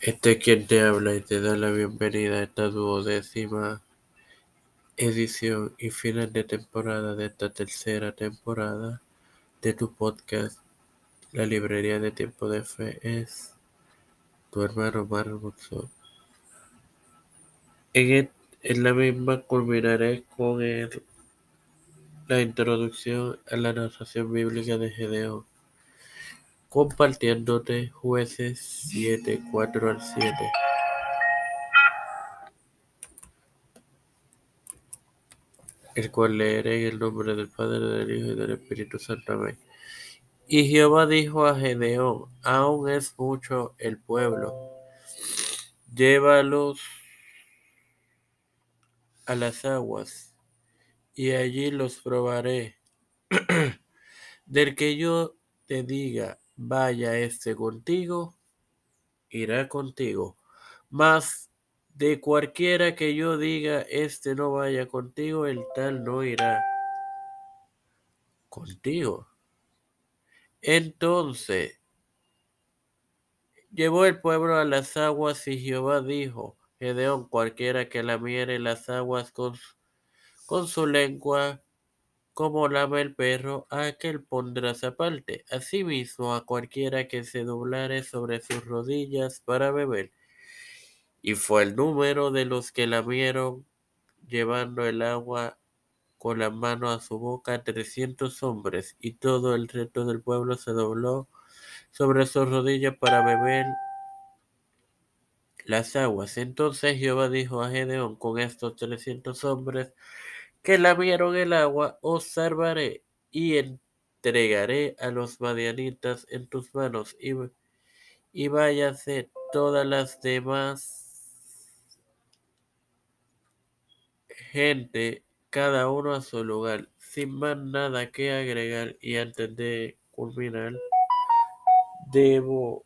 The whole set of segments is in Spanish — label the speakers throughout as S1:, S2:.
S1: Este es quien te habla y te da la bienvenida a esta duodécima edición y final de temporada de esta tercera temporada de tu podcast La Librería de Tiempo de Fe es tu hermano Mario En, en la misma culminaré con el, la introducción a la narración bíblica de Gedeón compartiéndote jueces 7, 4 al 7. El cual leeré en el nombre del Padre, del Hijo y del Espíritu Santo. Amén. Y Jehová dijo a Gedeón, aún es mucho el pueblo, llévalos a las aguas, y allí los probaré. del que yo te diga, vaya este contigo, irá contigo. Mas de cualquiera que yo diga, este no vaya contigo, el tal no irá contigo. Entonces llevó el pueblo a las aguas y Jehová dijo, Gedeón, cualquiera que lamiere las aguas con, con su lengua, como lame el perro, a aquel pondrás aparte. Asimismo, a cualquiera que se doblare sobre sus rodillas para beber. Y fue el número de los que lamieron, llevando el agua con la mano a su boca, trescientos hombres, y todo el resto del pueblo se dobló sobre sus rodillas para beber las aguas. Entonces Jehová dijo a Gedeón, con estos trescientos hombres, que lamieron el agua, os salvaré y entregaré a los madianitas en tus manos y, y váyase todas las demás gente, cada uno a su lugar, sin más nada que agregar y antes de culminar, debo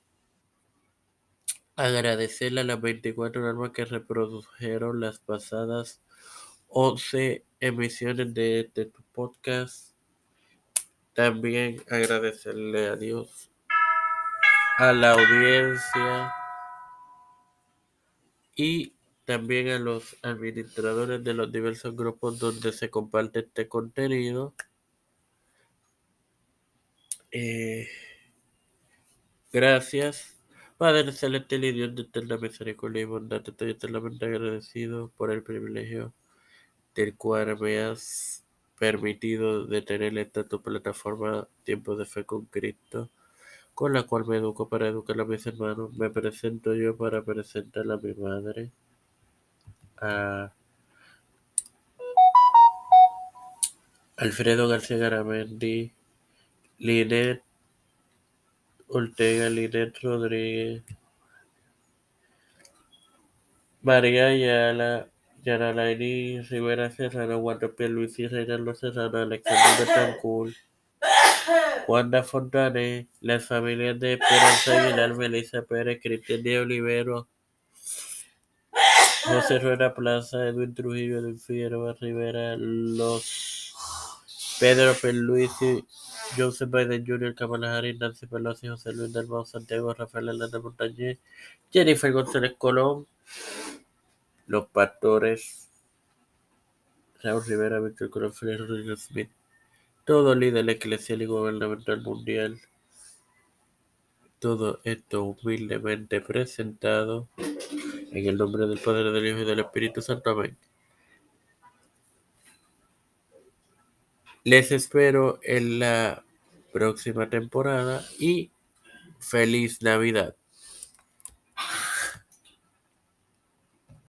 S1: agradecerle a las 24 almas que reprodujeron las pasadas 11 emisiones de este podcast. También agradecerle a Dios, a la audiencia y también a los administradores de los diversos grupos donde se comparte este contenido. Eh, gracias. Padre celestial y Dios de eterna misericordia y bondad, estoy eternamente agradecido por el privilegio del cual me has permitido de tener esta tu plataforma Tiempo de Fe con Cristo, con la cual me educo para educar a mis hermanos. Me presento yo para presentar a mi madre, a Alfredo García Garamendi, Linet Ortega, Linet Rodríguez, María Ayala, Yaralaini Rivera Serrano, Luis y Reinaldo Serrano, Alexander Betancourt, Wanda Fontane, las familias de Esperanza Aguilar, Melissa Pérez, Cristian de Olivero, José Rueda Plaza, Edwin Trujillo, Edwin Figueroa Rivera, los Pedro Perluisi, Joseph Biden Jr., Kamala Nancy Pelosi, José Luis Dalmau, Santiago, Rafael Hernández Montañez, Jennifer González Colón, los pastores Raúl Rivera, Víctor Colón, Rodríguez Smith, todo líder eclesial y gubernamental mundial. Todo esto humildemente presentado en el nombre del Padre, del Hijo y del Espíritu Santo. Amén. Les espero en la próxima temporada y feliz Navidad.